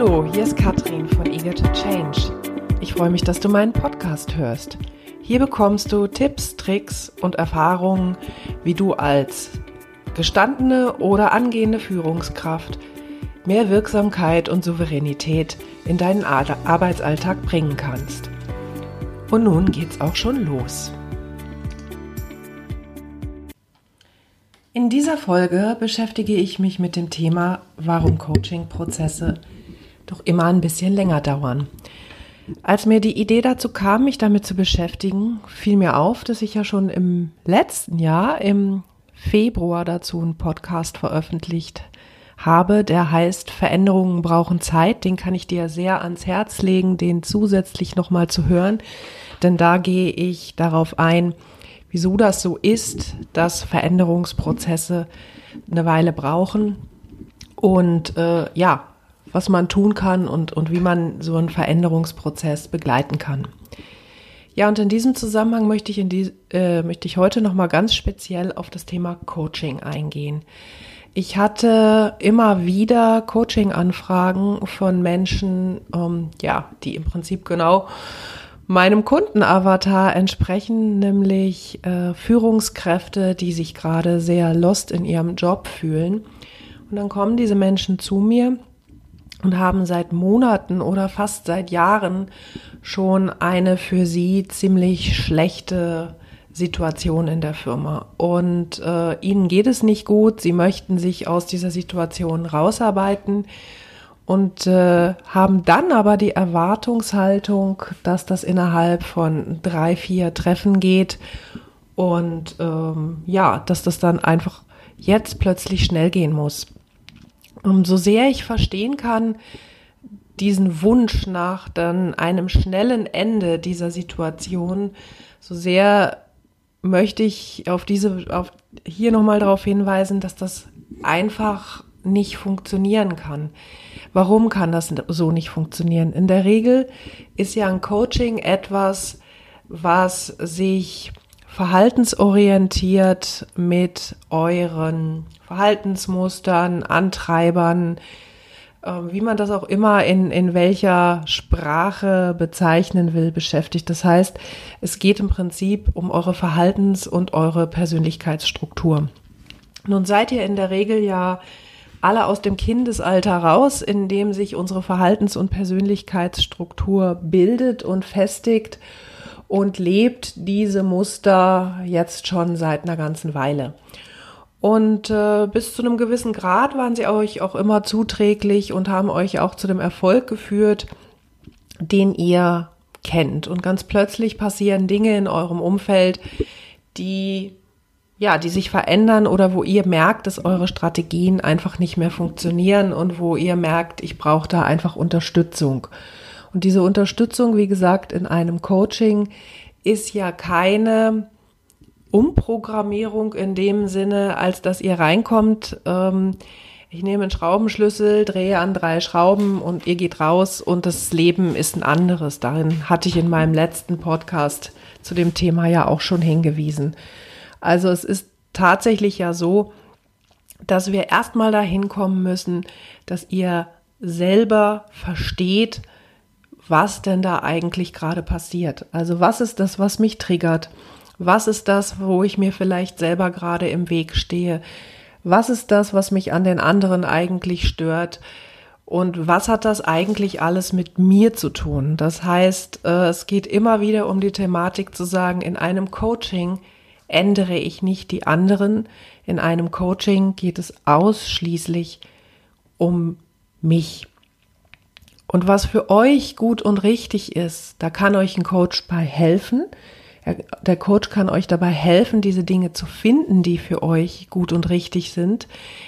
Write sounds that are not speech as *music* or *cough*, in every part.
Hallo, hier ist Katrin von Eager to Change. Ich freue mich, dass du meinen Podcast hörst. Hier bekommst du Tipps, Tricks und Erfahrungen, wie du als gestandene oder angehende Führungskraft mehr Wirksamkeit und Souveränität in deinen Arbeitsalltag bringen kannst. Und nun geht's auch schon los. In dieser Folge beschäftige ich mich mit dem Thema, warum Coaching-Prozesse doch immer ein bisschen länger dauern. Als mir die Idee dazu kam, mich damit zu beschäftigen, fiel mir auf, dass ich ja schon im letzten Jahr, im Februar dazu einen Podcast veröffentlicht habe, der heißt Veränderungen brauchen Zeit. Den kann ich dir sehr ans Herz legen, den zusätzlich nochmal zu hören, denn da gehe ich darauf ein, wieso das so ist, dass Veränderungsprozesse eine Weile brauchen und äh, ja, was man tun kann und, und wie man so einen Veränderungsprozess begleiten kann. Ja, und in diesem Zusammenhang möchte ich, in die, äh, möchte ich heute nochmal ganz speziell auf das Thema Coaching eingehen. Ich hatte immer wieder Coaching-Anfragen von Menschen, ähm, ja, die im Prinzip genau meinem Kundenavatar entsprechen, nämlich äh, Führungskräfte, die sich gerade sehr lost in ihrem Job fühlen. Und dann kommen diese Menschen zu mir und haben seit Monaten oder fast seit Jahren schon eine für sie ziemlich schlechte Situation in der Firma. Und äh, ihnen geht es nicht gut, sie möchten sich aus dieser Situation rausarbeiten und äh, haben dann aber die Erwartungshaltung, dass das innerhalb von drei, vier Treffen geht und ähm, ja, dass das dann einfach jetzt plötzlich schnell gehen muss. Und so sehr ich verstehen kann, diesen Wunsch nach dann einem schnellen Ende dieser Situation, so sehr möchte ich auf diese, auf hier nochmal darauf hinweisen, dass das einfach nicht funktionieren kann. Warum kann das so nicht funktionieren? In der Regel ist ja ein Coaching etwas, was sich verhaltensorientiert mit euren Verhaltensmustern, Antreibern, äh, wie man das auch immer in, in welcher Sprache bezeichnen will, beschäftigt. Das heißt, es geht im Prinzip um eure Verhaltens- und eure Persönlichkeitsstruktur. Nun seid ihr in der Regel ja alle aus dem Kindesalter raus, in dem sich unsere Verhaltens- und Persönlichkeitsstruktur bildet und festigt und lebt diese Muster jetzt schon seit einer ganzen Weile. Und äh, bis zu einem gewissen Grad waren sie euch auch immer zuträglich und haben euch auch zu dem Erfolg geführt, den ihr kennt. Und ganz plötzlich passieren Dinge in eurem Umfeld, die ja, die sich verändern oder wo ihr merkt, dass eure Strategien einfach nicht mehr funktionieren und wo ihr merkt, ich brauche da einfach Unterstützung. Und diese Unterstützung, wie gesagt, in einem Coaching ist ja keine Umprogrammierung in dem Sinne, als dass ihr reinkommt, ähm, ich nehme einen Schraubenschlüssel, drehe an drei Schrauben und ihr geht raus und das Leben ist ein anderes. Darin hatte ich in meinem letzten Podcast zu dem Thema ja auch schon hingewiesen. Also es ist tatsächlich ja so, dass wir erstmal dahin kommen müssen, dass ihr selber versteht, was denn da eigentlich gerade passiert. Also was ist das, was mich triggert? Was ist das, wo ich mir vielleicht selber gerade im Weg stehe? Was ist das, was mich an den anderen eigentlich stört? Und was hat das eigentlich alles mit mir zu tun? Das heißt, äh, es geht immer wieder um die Thematik zu sagen, in einem Coaching ändere ich nicht die anderen. In einem Coaching geht es ausschließlich um mich. Und was für euch gut und richtig ist, da kann euch ein Coach bei helfen. Der Coach kann euch dabei helfen, diese Dinge zu finden, die für euch gut und richtig sind,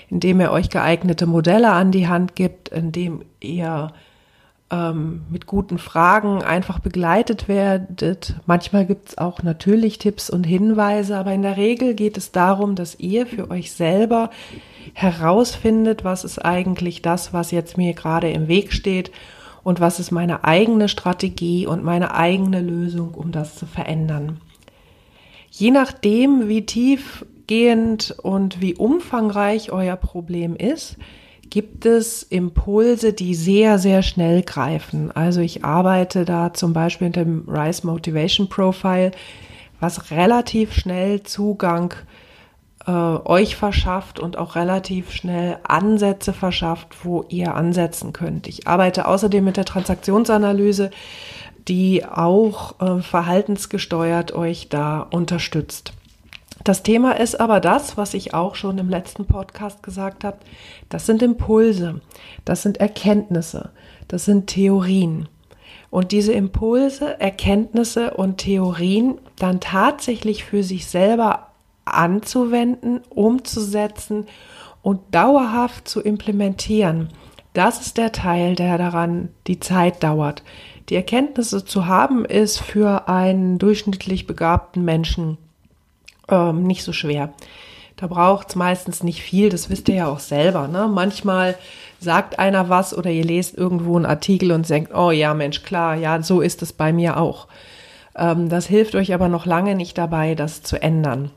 indem er euch geeignete Modelle an die Hand gibt, indem ihr ähm, mit guten Fragen einfach begleitet werdet. Manchmal gibt es auch natürlich Tipps und Hinweise, aber in der Regel geht es darum, dass ihr für euch selber herausfindet, was ist eigentlich das, was jetzt mir gerade im Weg steht und was ist meine eigene Strategie und meine eigene Lösung, um das zu verändern. Je nachdem, wie tiefgehend und wie umfangreich euer Problem ist, gibt es Impulse, die sehr, sehr schnell greifen. Also ich arbeite da zum Beispiel mit dem Rise Motivation Profile, was relativ schnell Zugang äh, euch verschafft und auch relativ schnell Ansätze verschafft, wo ihr ansetzen könnt. Ich arbeite außerdem mit der Transaktionsanalyse, die auch äh, verhaltensgesteuert euch da unterstützt. Das Thema ist aber das, was ich auch schon im letzten Podcast gesagt habe. Das sind Impulse, das sind Erkenntnisse, das sind Theorien. Und diese Impulse, Erkenntnisse und Theorien dann tatsächlich für sich selber anzuwenden, umzusetzen und dauerhaft zu implementieren. Das ist der Teil, der daran die Zeit dauert. Die Erkenntnisse zu haben, ist für einen durchschnittlich begabten Menschen ähm, nicht so schwer. Da braucht es meistens nicht viel, das wisst ihr ja auch selber. Ne? Manchmal sagt einer was oder ihr lest irgendwo einen Artikel und denkt, oh ja, Mensch, klar, ja, so ist es bei mir auch. Ähm, das hilft euch aber noch lange nicht dabei, das zu ändern.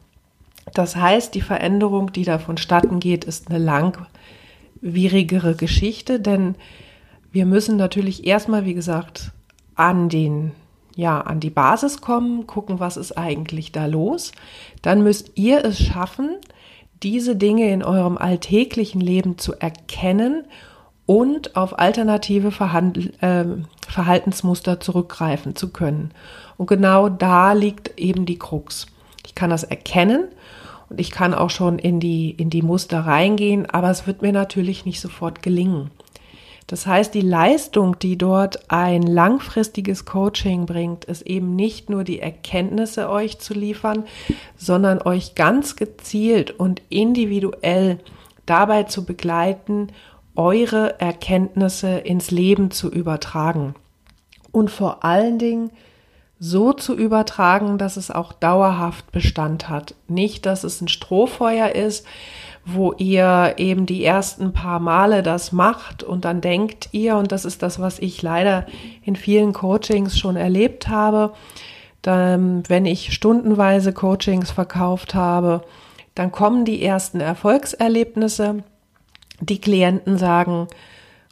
Das heißt, die Veränderung, die da vonstatten geht, ist eine langwierigere Geschichte, denn wir müssen natürlich erstmal, wie gesagt, an den ja, an die Basis kommen, gucken, was ist eigentlich da los. Dann müsst ihr es schaffen, diese Dinge in eurem alltäglichen Leben zu erkennen und auf alternative Verhandl äh, Verhaltensmuster zurückgreifen zu können. Und genau da liegt eben die Krux. Ich kann das erkennen und ich kann auch schon in die, in die Muster reingehen, aber es wird mir natürlich nicht sofort gelingen. Das heißt, die Leistung, die dort ein langfristiges Coaching bringt, ist eben nicht nur die Erkenntnisse euch zu liefern, sondern euch ganz gezielt und individuell dabei zu begleiten, eure Erkenntnisse ins Leben zu übertragen. Und vor allen Dingen so zu übertragen, dass es auch dauerhaft Bestand hat. Nicht, dass es ein Strohfeuer ist, wo ihr eben die ersten paar Male das macht und dann denkt ihr, und das ist das, was ich leider in vielen Coachings schon erlebt habe, dann, wenn ich stundenweise Coachings verkauft habe, dann kommen die ersten Erfolgserlebnisse. Die Klienten sagen,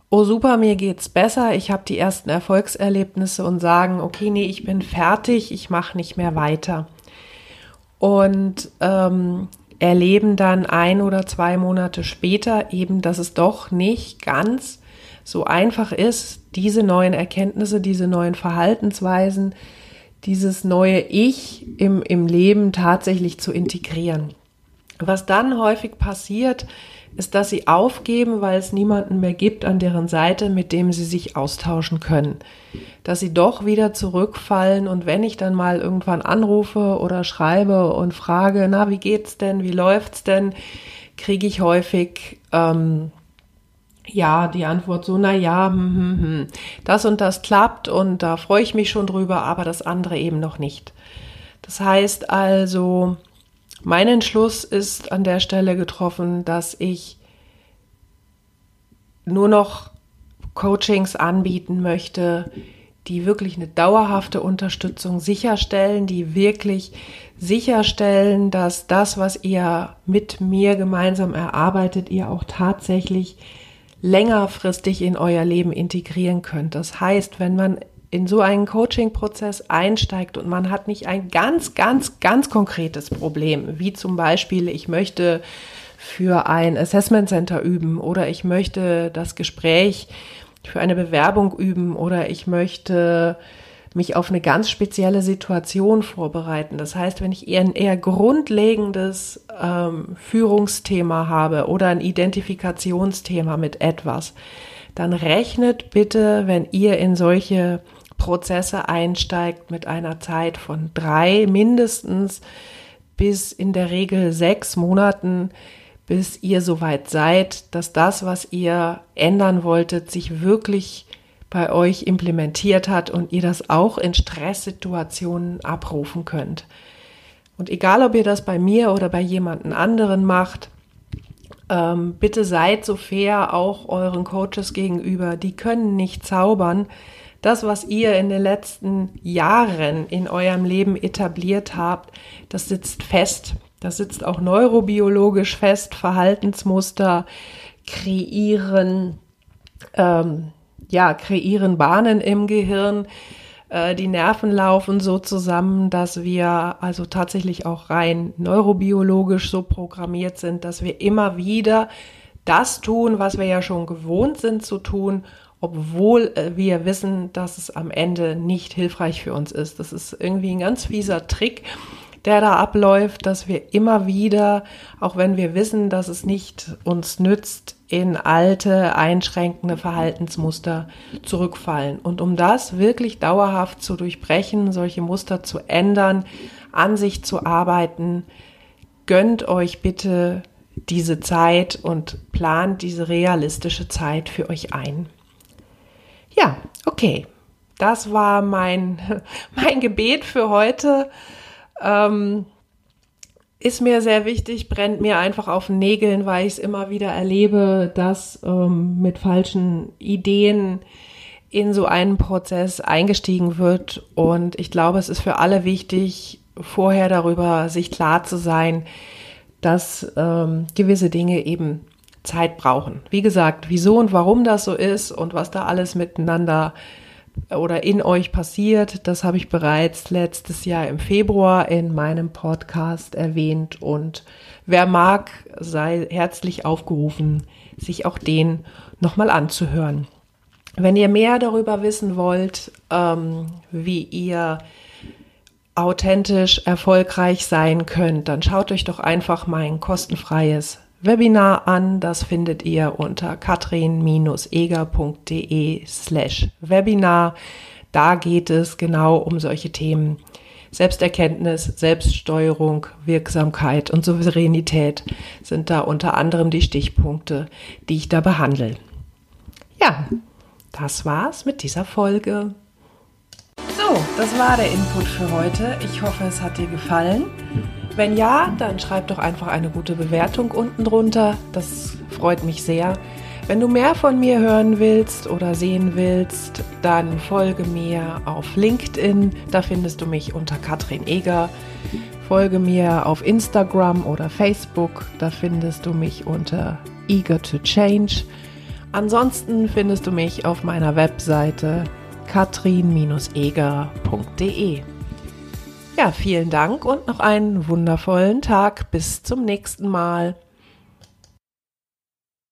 oh super, mir geht's besser, ich habe die ersten Erfolgserlebnisse und sagen, okay, nee, ich bin fertig, ich mache nicht mehr weiter. Und ähm, erleben dann ein oder zwei Monate später eben, dass es doch nicht ganz so einfach ist, diese neuen Erkenntnisse, diese neuen Verhaltensweisen, dieses neue Ich im, im Leben tatsächlich zu integrieren. Was dann häufig passiert, ist, dass sie aufgeben, weil es niemanden mehr gibt an deren Seite, mit dem sie sich austauschen können. Dass sie doch wieder zurückfallen und wenn ich dann mal irgendwann anrufe oder schreibe und frage, na, wie geht's denn, wie läuft's denn, kriege ich häufig ähm, ja die Antwort so, na ja, hm, hm, hm. das und das klappt und da freue ich mich schon drüber, aber das andere eben noch nicht. Das heißt also, mein Entschluss ist an der Stelle getroffen, dass ich nur noch Coachings anbieten möchte, die wirklich eine dauerhafte Unterstützung sicherstellen, die wirklich sicherstellen, dass das, was ihr mit mir gemeinsam erarbeitet, ihr auch tatsächlich längerfristig in euer Leben integrieren könnt. Das heißt, wenn man in so einen Coaching-Prozess einsteigt und man hat nicht ein ganz, ganz, ganz konkretes Problem, wie zum Beispiel, ich möchte für ein Assessment Center üben oder ich möchte das Gespräch für eine Bewerbung üben oder ich möchte mich auf eine ganz spezielle Situation vorbereiten. Das heißt, wenn ich eher ein eher grundlegendes ähm, Führungsthema habe oder ein Identifikationsthema mit etwas, dann rechnet bitte, wenn ihr in solche Prozesse einsteigt mit einer Zeit von drei mindestens bis in der Regel sechs Monaten, bis ihr soweit seid, dass das, was ihr ändern wolltet, sich wirklich bei euch implementiert hat und ihr das auch in Stresssituationen abrufen könnt. Und egal, ob ihr das bei mir oder bei jemanden anderen macht, ähm, bitte seid so fair auch euren Coaches gegenüber. Die können nicht zaubern das, was ihr in den letzten Jahren in eurem Leben etabliert habt, das sitzt fest. Das sitzt auch neurobiologisch fest, Verhaltensmuster, kreieren, ähm, ja, kreieren Bahnen im Gehirn. Äh, die Nerven laufen so zusammen, dass wir also tatsächlich auch rein neurobiologisch so programmiert sind, dass wir immer wieder das tun, was wir ja schon gewohnt sind zu tun, obwohl äh, wir wissen, dass es am Ende nicht hilfreich für uns ist. Das ist irgendwie ein ganz fieser Trick, der da abläuft, dass wir immer wieder, auch wenn wir wissen, dass es nicht uns nützt, in alte, einschränkende Verhaltensmuster zurückfallen. Und um das wirklich dauerhaft zu durchbrechen, solche Muster zu ändern, an sich zu arbeiten, gönnt euch bitte diese Zeit und plant diese realistische Zeit für euch ein. Ja, okay. Das war mein, *laughs* mein Gebet für heute. Ähm, ist mir sehr wichtig, brennt mir einfach auf den Nägeln, weil ich es immer wieder erlebe, dass ähm, mit falschen Ideen in so einen Prozess eingestiegen wird. Und ich glaube, es ist für alle wichtig, vorher darüber sich klar zu sein, dass ähm, gewisse Dinge eben Zeit brauchen. Wie gesagt, wieso und warum das so ist und was da alles miteinander oder in euch passiert, das habe ich bereits letztes Jahr im Februar in meinem Podcast erwähnt und wer mag, sei herzlich aufgerufen, sich auch den nochmal anzuhören. Wenn ihr mehr darüber wissen wollt, ähm, wie ihr authentisch erfolgreich sein könnt, dann schaut euch doch einfach mein kostenfreies Webinar an. Das findet ihr unter katrin-eger.de slash Webinar. Da geht es genau um solche Themen. Selbsterkenntnis, Selbststeuerung, Wirksamkeit und Souveränität sind da unter anderem die Stichpunkte, die ich da behandle. Ja, das war's mit dieser Folge. So, das war der Input für heute. Ich hoffe, es hat dir gefallen. Wenn ja, dann schreib doch einfach eine gute Bewertung unten drunter. Das freut mich sehr. Wenn du mehr von mir hören willst oder sehen willst, dann folge mir auf LinkedIn. Da findest du mich unter Katrin Eger. Folge mir auf Instagram oder Facebook. Da findest du mich unter Eager to Change. Ansonsten findest du mich auf meiner Webseite katrin-eger.de. Ja, vielen Dank und noch einen wundervollen Tag. Bis zum nächsten Mal.